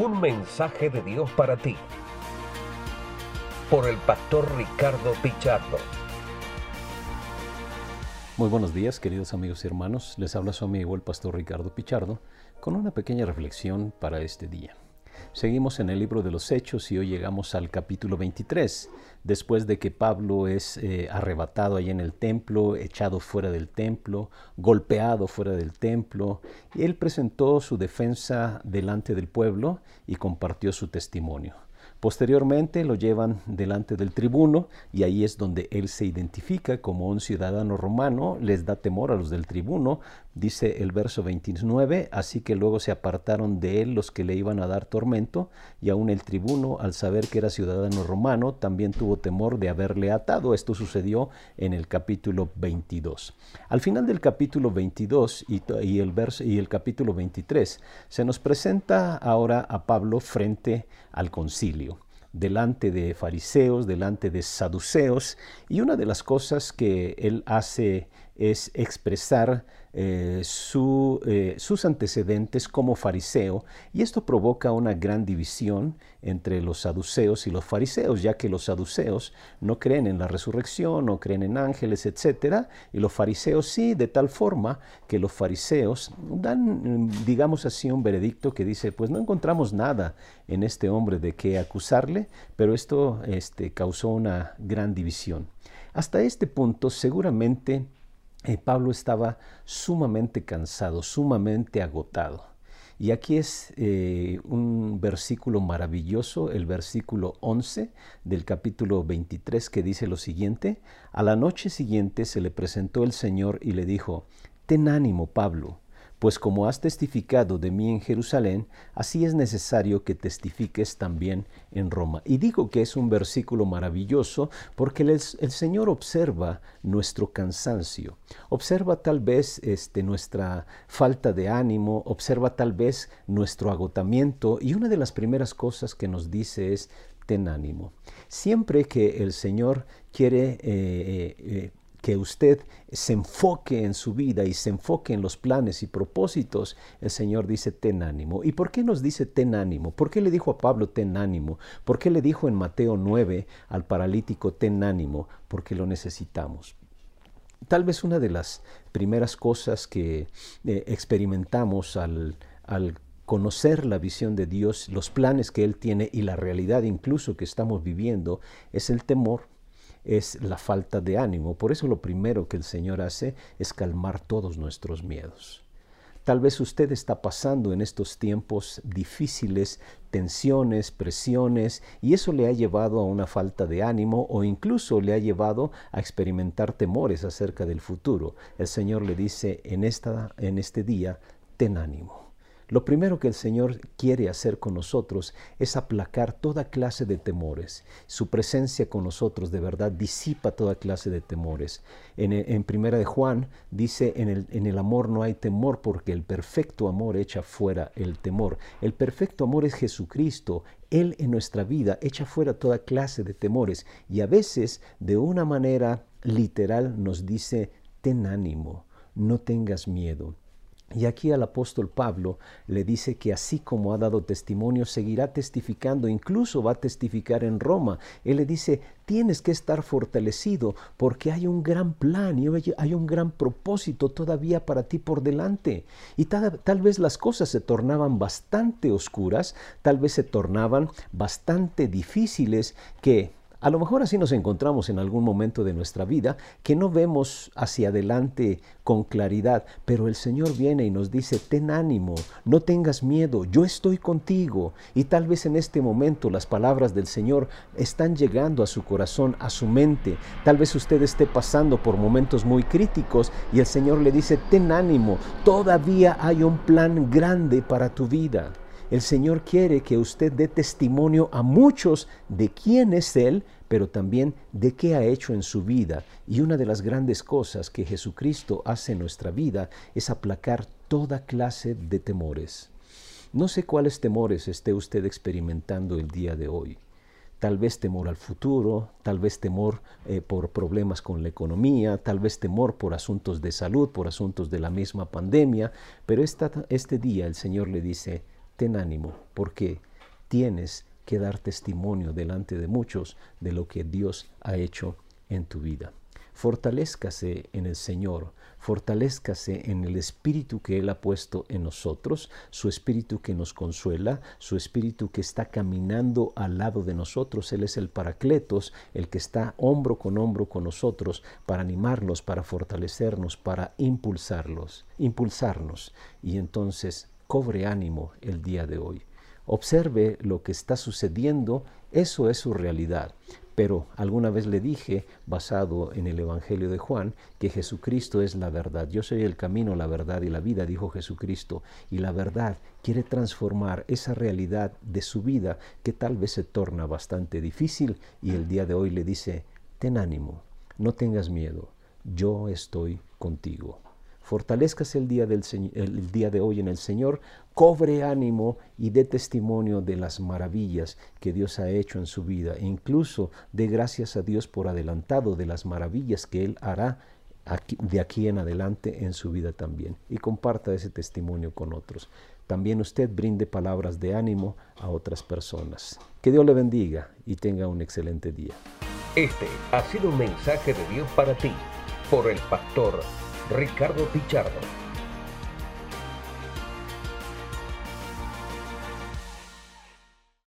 Un mensaje de Dios para ti. Por el pastor Ricardo Pichardo. Muy buenos días, queridos amigos y hermanos. Les habla su amigo el pastor Ricardo Pichardo con una pequeña reflexión para este día. Seguimos en el libro de los Hechos y hoy llegamos al capítulo 23, después de que Pablo es eh, arrebatado allí en el templo, echado fuera del templo, golpeado fuera del templo, y él presentó su defensa delante del pueblo y compartió su testimonio. Posteriormente lo llevan delante del tribuno y ahí es donde él se identifica como un ciudadano romano, les da temor a los del tribuno, dice el verso 29, así que luego se apartaron de él los que le iban a dar tormento y aún el tribuno al saber que era ciudadano romano también tuvo temor de haberle atado. Esto sucedió en el capítulo 22. Al final del capítulo 22 y, el, verso, y el capítulo 23 se nos presenta ahora a Pablo frente al concilio delante de fariseos, delante de saduceos, y una de las cosas que él hace es expresar eh, eh, sus antecedentes como fariseo y esto provoca una gran división entre los saduceos y los fariseos, ya que los saduceos no creen en la resurrección, no creen en ángeles, etc. Y los fariseos sí, de tal forma que los fariseos dan, digamos así, un veredicto que dice, pues no encontramos nada en este hombre de qué acusarle, pero esto este, causó una gran división. Hasta este punto seguramente eh, Pablo estaba sumamente cansado, sumamente agotado. Y aquí es eh, un versículo maravilloso, el versículo 11 del capítulo 23, que dice lo siguiente, a la noche siguiente se le presentó el Señor y le dijo, Ten ánimo, Pablo pues como has testificado de mí en Jerusalén, así es necesario que testifiques también en Roma. Y digo que es un versículo maravilloso porque el, Señor observa nuestro cansancio, observa tal vez este, nuestra falta de ánimo, observa tal vez nuestro agotamiento y una de las primeras cosas que nos dice es, ten ánimo. Siempre que el Señor quiere eh, eh, eh, que usted se enfoque en su vida y se enfoque en los planes y propósitos, el Señor dice, ten ánimo. ¿Y por qué nos dice ten ánimo? ¿Por qué le dijo a Pablo, ten ánimo? ¿Por qué le dijo en Mateo 9 al paralítico, ten ánimo? Porque lo necesitamos. Tal vez una de las primeras cosas que eh, experimentamos al, al conocer la visión de Dios, los planes que Él tiene y la realidad incluso que estamos viviendo, es el temor es la falta de ánimo. Por eso lo primero que el Señor hace es calmar todos nuestros miedos. Tal vez usted está pasando en estos tiempos difíciles tensiones, presiones, y eso le ha llevado a una falta de ánimo o incluso le ha llevado a experimentar temores acerca del futuro. El Señor le dice en, esta, en este día, ten ánimo. Lo primero que el Señor quiere hacer con nosotros es aplacar toda clase de temores. Su presencia con nosotros de verdad disipa toda clase de temores. En, Primera de Juan dice, en el, en el amor no hay temor porque el perfecto amor echa fuera el temor. El perfecto amor es Jesucristo. Él en nuestra vida echa fuera toda clase de temores y a veces de una manera literal nos dice, ten ánimo, no tengas miedo. Y aquí al apóstol Pablo le dice que así como ha dado testimonio, seguirá testificando, incluso va a testificar en Roma. Él le dice, tienes que estar fortalecido porque hay un gran plan y hay un gran propósito todavía para ti por delante. Y tal, vez las cosas se tornaban bastante oscuras, tal vez se tornaban bastante difíciles que a lo mejor así nos encontramos en algún momento de nuestra vida que no vemos hacia adelante con claridad, pero el Señor viene y nos dice, ten ánimo, no tengas miedo, yo estoy contigo. Y tal vez en este momento las palabras del Señor están llegando a su corazón, a su mente. Tal vez usted esté pasando por momentos muy críticos y el Señor le dice, ten ánimo, todavía hay un plan grande para tu vida. El Señor quiere que usted dé testimonio a muchos de quién es Él, pero también de qué ha hecho en su vida. Y una de las grandes cosas que Jesucristo hace en nuestra vida es aplacar toda clase de temores. No sé cuáles temores esté usted experimentando el día de hoy. Tal vez temor al futuro, tal vez temor eh, por problemas con la economía, tal vez temor por asuntos de salud, por asuntos de la misma pandemia, pero esta, este día el Señor le dice, ten ánimo, porque tienes que dar testimonio delante de muchos de lo que Dios ha hecho en tu vida. Fortalézcase en el Señor, fortalézcase en el Espíritu que Él ha puesto en nosotros, su Espíritu que nos consuela, su Espíritu que está caminando al lado de nosotros. Él es el Paracletos, el que está hombro con hombro con nosotros para animarlos, para fortalecernos, para impulsarlos, impulsarnos. Y entonces cobre ánimo el día de hoy. Observe lo que está sucediendo, eso es su realidad. Pero alguna vez le dije, basado en el Evangelio de Juan, que Jesucristo es la verdad. Yo soy el camino, la verdad y la vida, dijo Jesucristo. Y la verdad quiere transformar esa realidad de su vida que tal vez se torna bastante difícil y el día de hoy le dice, ten ánimo, no tengas miedo, yo estoy contigo. Fortalezcase el día, del, el día de hoy en el Señor, cobre ánimo y dé testimonio de las maravillas que Dios ha hecho en su vida e incluso dé gracias a Dios por adelantado de las maravillas que Él hará de aquí en adelante en su vida también y comparta ese testimonio con otros. También usted brinde palabras de ánimo a otras personas. Que Dios le bendiga y tenga un excelente día. Este ha sido un mensaje de Dios para ti por el pastor Ricardo Pichardo.